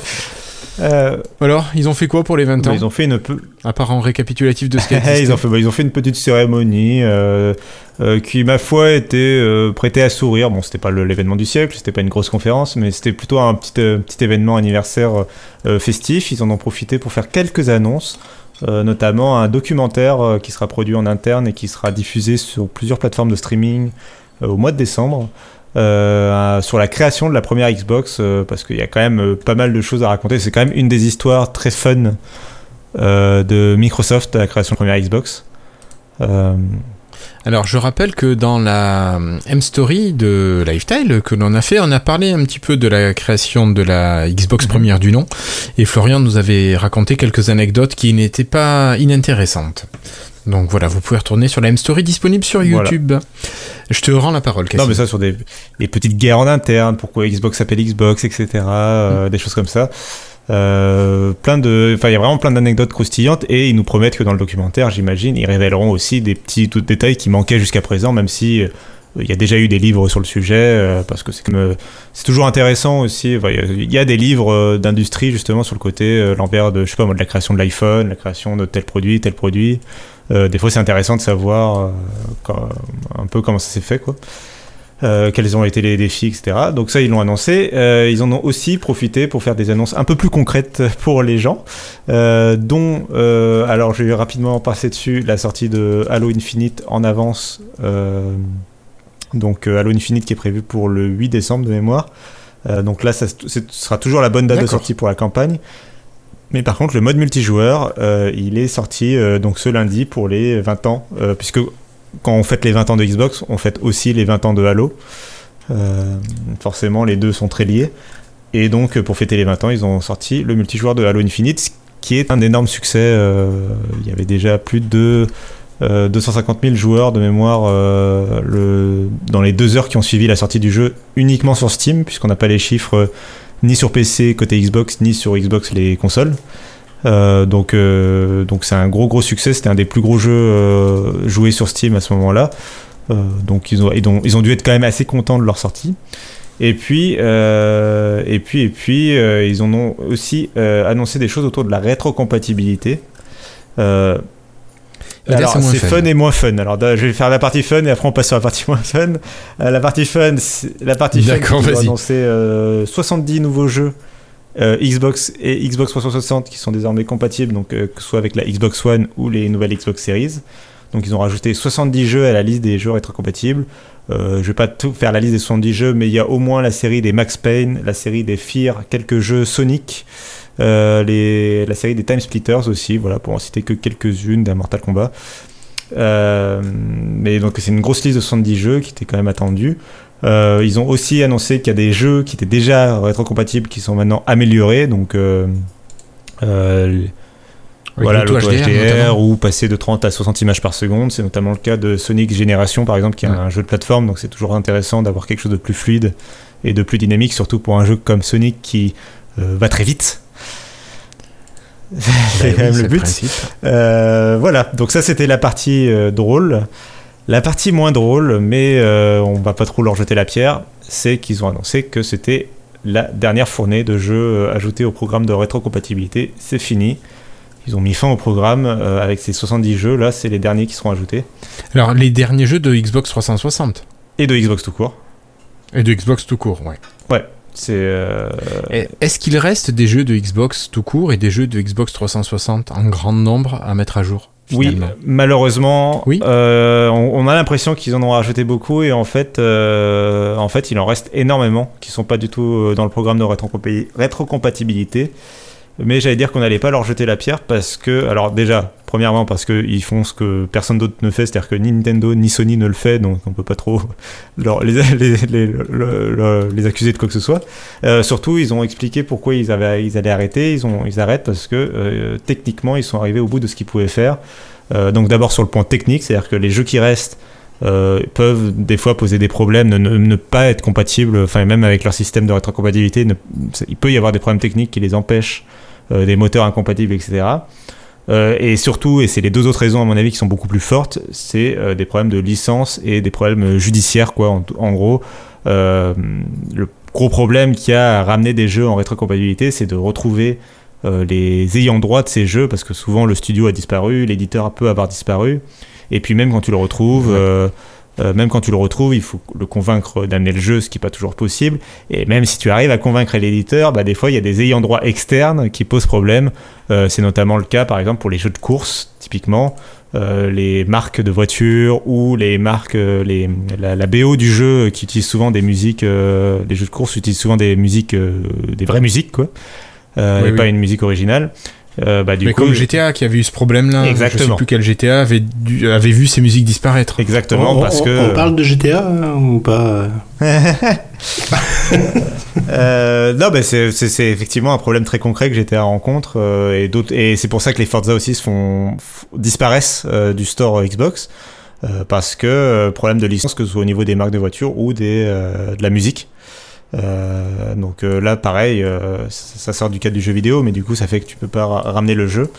Euh, Alors, ils ont fait quoi pour les 20 ans ils ont fait une peu, À part en récapitulatif de ce qui a existé. ils, ont fait, bah, ils ont fait une petite cérémonie euh, euh, qui, ma foi, était prêtée à sourire. Bon, c'était pas l'événement du siècle, c'était pas une grosse conférence, mais c'était plutôt un petit, petit événement anniversaire festif. Ils en ont profité pour faire quelques annonces, notamment un documentaire qui sera produit en interne et qui sera diffusé sur plusieurs plateformes de streaming au mois de décembre. Euh, sur la création de la première Xbox, euh, parce qu'il y a quand même euh, pas mal de choses à raconter. C'est quand même une des histoires très fun de Microsoft à la création de la première Xbox. Alors, je rappelle que dans la M-Story de Lifestyle que l'on a fait, on a parlé un petit peu de la création de la Xbox Mhm. première du nom, et Florian nous avait raconté quelques anecdotes qui n'étaient pas inintéressantes. Donc voilà, vous pouvez retourner sur la M-Story disponible sur Voilà. YouTube. Je te rends la parole, Cassim. non, mais ça sur des, des petites guerres en interne, pourquoi Xbox s'appelle Xbox, etc. euh, Des choses comme ça. Euh, plein de, enfin, il y a vraiment plein d'anecdotes croustillantes et ils nous promettent que dans le documentaire, j'imagine, ils révéleront aussi des petits tout- détails qui manquaient jusqu'à présent, même si euh, il y a déjà eu des livres sur le sujet, euh, parce que c'est c'est toujours intéressant aussi. enfin, Il y a- des livres d'industrie justement sur le côté l'envers de, je sais pas moi, de la création de l'iPhone, la création de tel produit, tel produit. Euh, des fois, c'est intéressant de savoir euh, quand- un peu comment ça s'est fait, quoi. Euh, quels ont été les défis, etc. Donc ça, ils l'ont annoncé. Euh, ils en ont aussi profité pour faire des annonces un peu plus concrètes pour les gens, euh, dont, alors je vais rapidement passer dessus, la sortie de Halo Infinite en avance. donc Halo Infinite qui est prévu pour le 8 décembre de mémoire. Donc là, ça ce sera toujours la bonne date de sortie pour la campagne. Mais par contre, le mode multijoueur, euh, il est sorti euh, donc ce lundi pour les 20 ans, euh, puisque quand on fête les 20 ans de Xbox, on fête aussi les 20 ans de Halo. Forcément, les deux sont très liés. Et donc, pour fêter les 20 ans, ils ont sorti le multijoueur de Halo Infinite, qui est un énorme succès. Il y avait déjà plus de 250 000 joueurs de mémoire dans les deux heures qui ont suivi la sortie du jeu uniquement sur Steam, puisqu'on n'a pas les chiffres ni sur PC côté Xbox, ni sur Xbox les consoles. Euh, donc euh, donc c'est un gros gros succès. C'était un des plus gros jeux euh, joués sur Steam à ce moment-là. donc ils ont, ils ont, dû être quand même assez contents de leur sortie. Et puis, et puis, et puis, ils ont aussi annoncé des choses autour de la rétrocompatibilité. Alors, c'est fun. et moins fun. Alors, je vais faire la partie fun et après on passe sur la partie moins fun. la partie fun, la partie fun, ils ont annoncé 70 nouveaux jeux euh, Xbox et Xbox 360 qui sont désormais compatibles, donc euh, que ce soit avec la Xbox One ou les nouvelles Xbox Series. Donc ils ont rajouté 70 jeux à la liste des jeux rétrocompatibles. Euh, je vais pas tout faire la liste des 70 jeux, mais il y a au moins la série des Max Payne, la série des Fear, quelques jeux Sonic, les, la série des Time Splitters aussi, voilà, pour en citer que quelques-unes d'un Mortal Kombat. mais donc c'est une grosse liste de 70 jeux qui était quand même attendue. Euh, ils ont aussi annoncé qu'il y a des jeux qui étaient déjà rétrocompatibles qui sont maintenant améliorés, donc euh, euh, voilà le HDR, ou passer de 30 à 60 images par seconde. C'est notamment le cas de Sonic Generation par exemple, qui est un jeu de plateforme, donc c'est toujours intéressant d'avoir quelque chose de plus fluide et de plus dynamique, surtout pour un jeu comme Sonic qui va très vite. C'est quand même le but. voilà, donc ça c'était la partie drôle. La partie moins drôle, mais euh, on va pas trop leur jeter la pierre, c'est qu'ils ont annoncé que c'était la dernière fournée de jeux euh, ajoutés au programme de rétrocompatibilité. C'est fini. Ils ont mis fin au programme euh, avec ces 70 jeux. Là, c'est les derniers qui seront ajoutés. Alors, les derniers jeux de Xbox 360 Et de Xbox tout court. Et de Xbox tout court, ouais. Ouais. C'est. Est-ce qu'il reste des jeux de Xbox tout court et des jeux de Xbox 360 en grand nombre à mettre à jour oui, malheureusement, oui. Euh, on, a l'impression qu'ils en ont rajouté beaucoup et en fait, euh, en fait, il en reste énormément qui sont pas du tout euh, dans le programme de rétrocompatibilité. Mais j'allais dire qu'on n'allait pas leur jeter la pierre parce que, alors déjà, premièrement parce qu'ils font ce que personne d'autre ne fait, c'est-à-dire que ni Nintendo ni Sony ne le fait, donc on peut pas trop les, accuser de quoi que ce soit. Euh, surtout, ils ont expliqué pourquoi ils, avaient, ils allaient arrêter. Ils, ont, ils arrêtent parce que euh, techniquement, ils sont arrivés au bout de ce qu'ils pouvaient faire. Euh, donc d'abord sur le point technique, c'est-à-dire que les jeux qui restent peuvent des fois poser des problèmes, ne, pas être compatibles, enfin même avec leur système de rétrocompatibilité, il peut y avoir des problèmes techniques qui les empêchent des moteurs incompatibles, etc. Euh, et surtout, et c'est les deux autres raisons à mon avis qui sont beaucoup plus fortes, c'est euh, des problèmes de licence et des problèmes judiciaires, quoi. En, gros, le gros problème qui a ramené des jeux en rétrocompatibilité, c'est de retrouver les ayants droit de ces jeux, parce que souvent le studio a disparu, l'éditeur peut avoir disparu, et puis même quand tu le retrouves, euh, même quand tu le retrouves, il faut le convaincre d'amener le jeu, ce qui n'est pas toujours possible. Et même si tu arrives à convaincre l'éditeur, bah, des fois, il y a des ayants droit externes qui posent problème. Euh, c'est notamment le cas, par exemple, pour les jeux de course, typiquement. Euh, les marques de voitures ou les marques, les, la, BO du jeu qui utilise souvent des musiques, les jeux de course utilisent souvent des musiques, des vraies musiques, quoi, et pas une musique originale. Euh, bah, du Mais comme GTA qui avait eu ce problème-là, Exactement. je sais plus quel GTA avait, avait vu ses musiques disparaître. Exactement, on, parce que. On parle de GTA hein, ou pas euh, Non, bah, c'est effectivement un problème très concret que GTA rencontre euh, et d'autres et c'est pour ça que les Forza aussi se font disparaissent euh, du store Xbox parce que problème de licence que ce soit au niveau des marques de voitures ou des de la musique. Euh, donc euh, là, pareil, euh, ça sort du cadre du jeu vidéo, mais du coup, ça fait que tu peux pas ramener le jeu.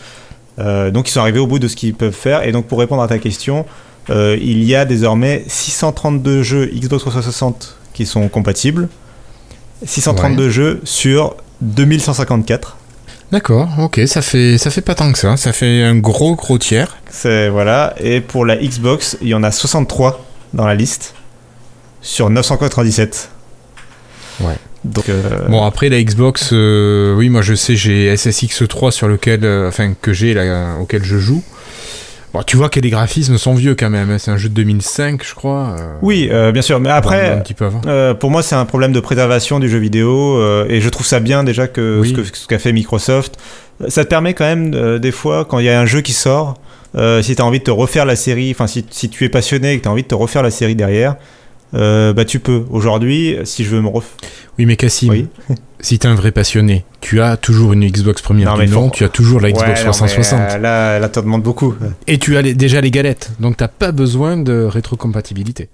donc ils sont arrivés au bout de ce qu'ils peuvent faire. Et donc pour répondre à ta question, il y a désormais 632 jeux Xbox 360 qui sont compatibles. 632 jeux sur 2154. D'accord, ok, ça fait, ça fait pas tant que ça, ça fait un gros gros tiers. C'est voilà, et pour la Xbox, il y en a 63 dans la liste sur 997. Ouais. Donc, euh, Bon après la Xbox, euh, oui moi je sais j'ai SSX3 sur lequel, euh, enfin que j'ai auquel je joue. Bon, tu vois que les graphismes sont vieux quand même, hein. c'est un jeu de 2005 je crois. oui bien sûr, mais après un petit peu pour moi c'est un problème de préservation du jeu vidéo et je trouve ça bien déjà que ce qu'a fait Microsoft. Ça te permet quand même des fois quand il y a un jeu qui sort si tu as envie de te refaire la série, enfin si, si, tu es passionné et que tu as envie de te refaire la série derrière, euh, bah tu peux. Aujourd'hui, si je veux me refaire... Oui, mais Cassim, oui. si tu es un vrai passionné, tu as toujours une Xbox première non, du nom, tu as toujours la Xbox ouais, 360. Non, mais, euh, là, là, te demande beaucoup. Et tu as les, déjà les galettes, donc t'as pas besoin de rétrocompatibilité.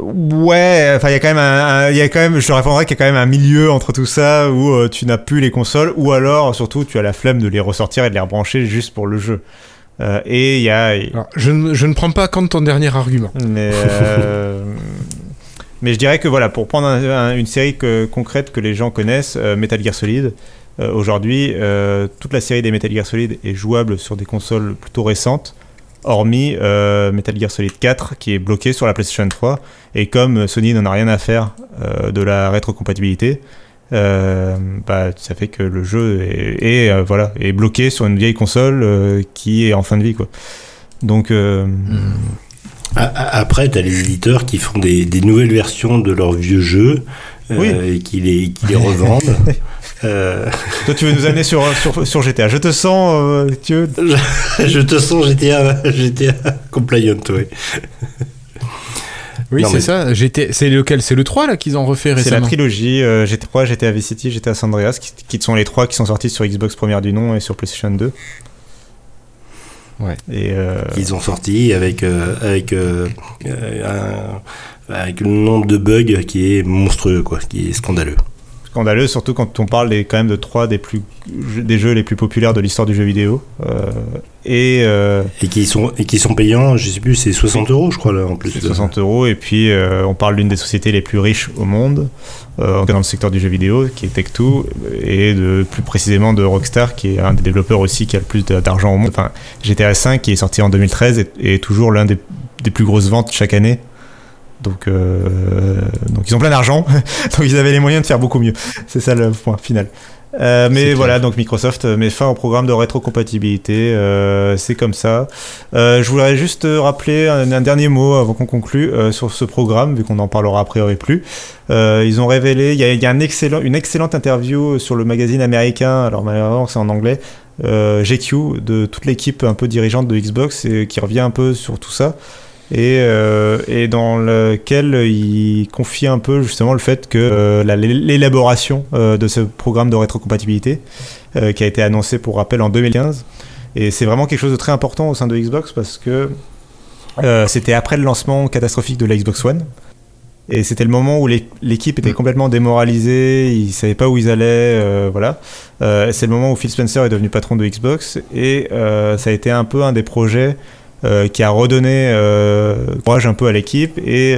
Ouais, enfin il y a quand même il y a quand même je te répondrai qu'il y a quand même un milieu entre tout ça où euh, tu n'as plus les consoles ou alors surtout tu as la flemme de les ressortir et de les rebrancher juste pour le jeu. Euh, et il y a alors, je, ne, je ne prends pas compte ton dernier argument. Mais euh, mais je dirais que voilà pour prendre un, un, une série que, concrète que les gens connaissent euh, Metal Gear Solid aujourd'hui toute la série des Metal Gear Solid est jouable sur des consoles plutôt récentes hormis euh, Metal Gear Solid 4 qui est bloqué sur la PlayStation 3 et comme Sony n'en a rien à faire euh, de la rétrocompatibilité euh, bah, ça fait que le jeu est, est euh, voilà, est bloqué sur une vieille console euh, qui est en fin de vie quoi. donc mmh. après tu as les éditeurs qui font des, des, nouvelles versions de leurs vieux jeux oui. et qui les, qui les revendent. Toi, tu veux nous amener sur, sur, sur GTA. Je te sens, tu veux... je, je, te sens GTA, GTA compliant, oui. Oui, c'est mais... ça. C'est lequel? C'est le 3 là qu'ils ont refait récemment C'est la trilogie euh, GTA 3, GTA Vice City, GTA San Andreas, qui, qui, sont les trois qui sont sortis sur Xbox première du nom et sur PlayStation 2. Ouais. Et euh... Ils ont sorti avec, euh, avec, euh, un, avec le nombre de bugs qui est monstrueux, quoi, qui est scandaleux scandaleux, surtout quand on parle des, quand même de trois des, plus, des jeux les plus populaires de l'histoire du jeu vidéo. Euh, et, euh, et, qui sont, et qui sont payants, je sais plus, c'est 60 euros, je crois, là, en plus. 60 euros, et puis euh, on parle d'une des sociétés les plus riches au monde, dans le secteur du jeu vidéo, qui est Tech2, et de, plus précisément de Rockstar, qui est un des développeurs aussi qui a le plus d'argent au monde. Enfin, GTA V, qui est sorti en 2013, est, est toujours l'un des, des plus grosses ventes chaque année. Donc, euh, donc ils ont plein d'argent, donc ils avaient les moyens de faire beaucoup mieux. C'est ça le point final. Euh, mais voilà, donc Microsoft met fin au programme de rétrocompatibilité, euh, c'est comme ça. Euh, je voudrais juste rappeler un, un dernier mot avant qu'on conclue euh, sur ce programme, vu qu'on en parlera a priori plus. Euh, ils ont révélé, il y a, y a un excellent, une excellente interview sur le magazine américain, alors malheureusement c'est en anglais, GQ, de toute l'équipe un peu dirigeante de Xbox, et qui revient un peu sur tout ça et, euh, et, dans lequel il confie un peu justement le fait que euh, l'élaboration euh, de ce programme de rétrocompatibilité qui a été annoncé pour rappel en 2015 et c'est vraiment quelque chose de très important au sein de Xbox parce que c'était après le lancement catastrophique de la Xbox One. Et c'était le moment où l'équipe était complètement démoralisée, ils savaient pas où ils allaient, voilà. c'est le moment où Phil Spencer est devenu patron de Xbox et ça a été un peu un des projets qui a redonné euh, courage un peu à l'équipe et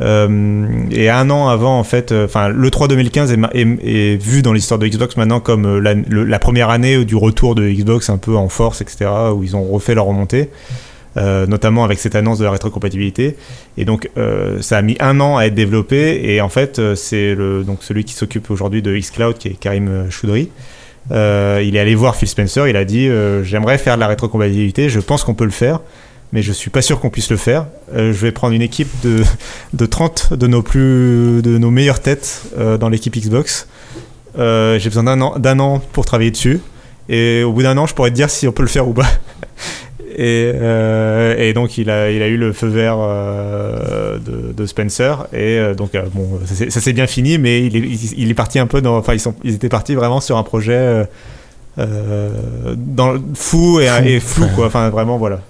euh, et un an avant, en fait, enfin, le 3 2015 est, vu dans l'histoire de Xbox maintenant comme la, première année du retour de Xbox un peu en force, etc., où ils ont refait leur remontée. Euh, notamment avec cette annonce de la rétrocompatibilité. Et donc, euh, ça a mis un an à être développé. Et en fait, c'est donc celui qui s'occupe aujourd'hui de Xcloud, qui est Karim Choudry, euh, il est allé voir Phil Spencer, il a dit euh, J'aimerais faire de la rétrocompatibilité, je pense qu'on peut le faire, mais je suis pas sûr qu'on puisse le faire. Euh, je vais prendre une équipe de, de 30 de nos, plus, de nos meilleures têtes dans l'équipe Xbox. J'ai besoin d'un an, an pour travailler dessus, et au bout d'un an, je pourrais te dire si on peut le faire ou pas. Et, euh, et, donc il a, il a eu le feu vert euh, de, de, Spencer et euh, donc bon ça s'est bien fini mais il est, il, il est parti un peu dans enfin ils, sont, ils étaient partis vraiment sur un projet dans, fou et, flou quoi enfin vraiment voilà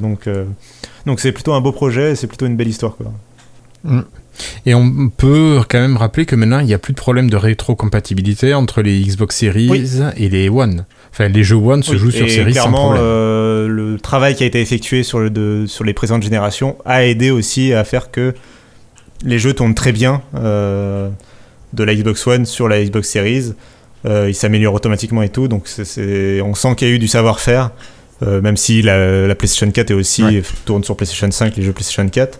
donc donc c'est plutôt un beau projet c'est plutôt une belle histoire quoi. Mm. Et on peut quand même rappeler que maintenant, il n'y a plus de problème de rétrocompatibilité entre les Xbox Series oui. et les One. Enfin, les jeux One se oui, jouent sur Series sans problème. Euh, le travail qui a été effectué sur, le de, sur les présentes générations a aidé aussi à faire que les jeux tournent très bien euh, de la Xbox One sur la Xbox Series. Euh, ils s'améliorent automatiquement et tout, donc on sent qu'il y a eu du savoir-faire, même si la, la, PlayStation 4 est aussi ouais. tourne sur PlayStation 5, les jeux PlayStation 4.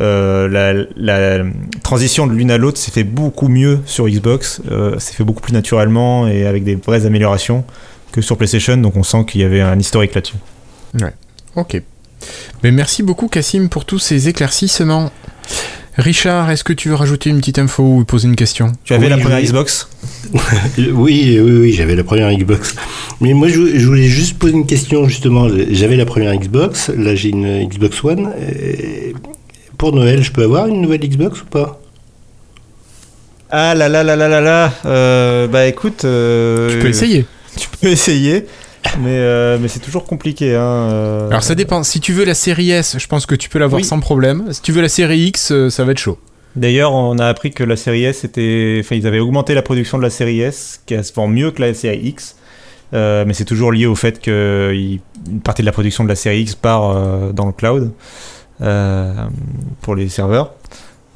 Euh, la, la, transition de l'une à l'autre s'est fait beaucoup mieux sur Xbox, s'est fait beaucoup plus naturellement et avec des vraies améliorations que sur PlayStation, donc on sent qu'il y avait un historique là-dessus. Ouais, ok. Mais merci beaucoup Cassim pour tous ces éclaircissements. Richard, est-ce que tu veux rajouter une petite info ou poser une question? Tu avais Oui, la première oui. Xbox? Oui, oui, oui, j'avais la première Xbox. Mais moi, je, je voulais juste poser une question, justement. J'avais la première Xbox, là j'ai une Xbox One. Et pour Noël, je peux avoir une nouvelle Xbox ou pas? Ah là là là là là là euh, Bah écoute... euh, Tu peux essayer. Tu peux essayer, mais, euh, mais c'est toujours compliqué. Hein, euh. Alors ça dépend. Si tu veux la série S, je pense que tu peux l'avoir Oui. sans problème. Si tu veux la série X, euh, ça va être chaud. D'ailleurs, on a appris que la série S était. Enfin, ils avaient augmenté la production de la série S, qui se vend mieux que la série X. Euh, mais c'est toujours lié au fait qu'une partie de la production de la série X part dans le cloud pour les serveurs.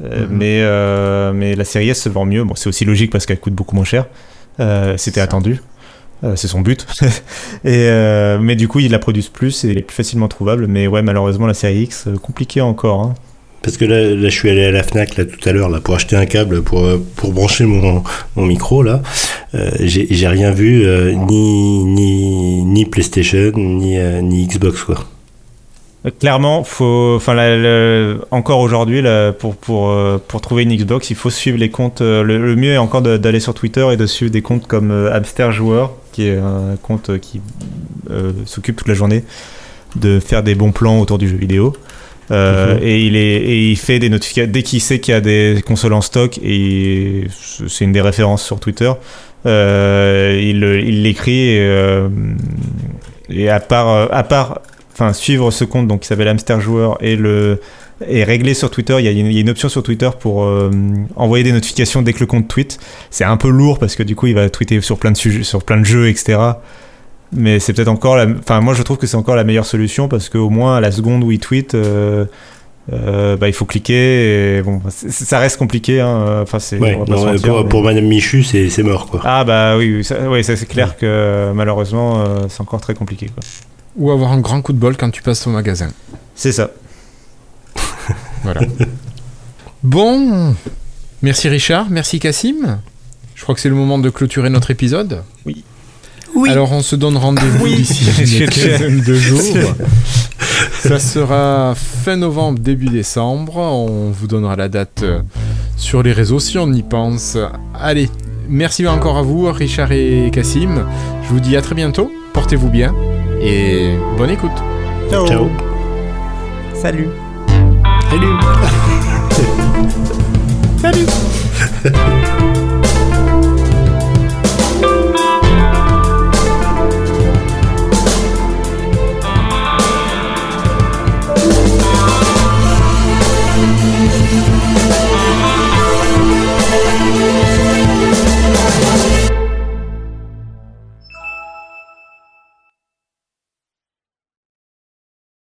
Mhm. mais, mais la série S se vend mieux. Bon, c'est aussi logique parce qu'elle coûte beaucoup moins cher. C'était attendu. Euh, c'est son but. et, euh, mais du coup, ils la produisent plus et elle est plus facilement trouvable. Mais ouais, malheureusement, la série X, euh, compliqué encore. hein. Parce que là, je suis allé à la Fnac là tout à l'heure là pour acheter un câble pour pour brancher mon, mon micro là. J'ai rien vu ni ni ni PlayStation ni ni Xbox quoi. Clairement, faut, enfin, la- la- encore aujourd'hui, pour pour euh, pour trouver une Xbox, il faut suivre les comptes. euh, le, le mieux est encore d'aller sur Twitter et de suivre des comptes comme euh, Joueur, qui est un compte qui euh, s'occupe toute la journée de faire des bons plans autour du jeu vidéo. Euh, Mhm. et il est et il fait des notifications dès qu'il sait qu'il y a des consoles en stock et c'est une des références sur Twitter. Il il l'écrit et, euh, et à part euh, à part enfin suivre ce compte donc qui s'appelle Hamster Joueur et le et régler sur Twitter, il y, a une, il y a une option sur Twitter pour euh, envoyer des notifications dès que le compte tweet. C'est un peu lourd parce que du coup il va tweeter sur plein de sujets, sur plein de jeux, etc. Mais c'est peut-être encore la, enfin moi je trouve que c'est encore la meilleure solution parce qu'au moins à la seconde où il tweet, euh, euh, bah, il faut cliquer. Et bon, c'est- ça reste compliqué. Hein. Enfin c'est. Ouais, ouais, pour, mais- pour Madame Michu, c'est mort quoi. Ah bah oui, oui, ça, oui, ça, c'est clair que malheureusement euh, c'est encore très compliqué. Quoi. Ou avoir un grand coup de bol quand tu passes au magasin. C'est ça. Voilà. bon. Merci Richard, merci Cassim. Je crois que c'est le moment de clôturer notre épisode. Oui. Alors on se donne rendez-vous Oui. d'ici une quinzaine de jours. Ça sera fin novembre, début décembre. On vous donnera la date euh, sur les réseaux si on y pense. Allez, merci encore à vous, Richard et Cassim. Je vous dis à très bientôt. Portez-vous bien et bonne écoute. Ciao. Salut. Salut. Salut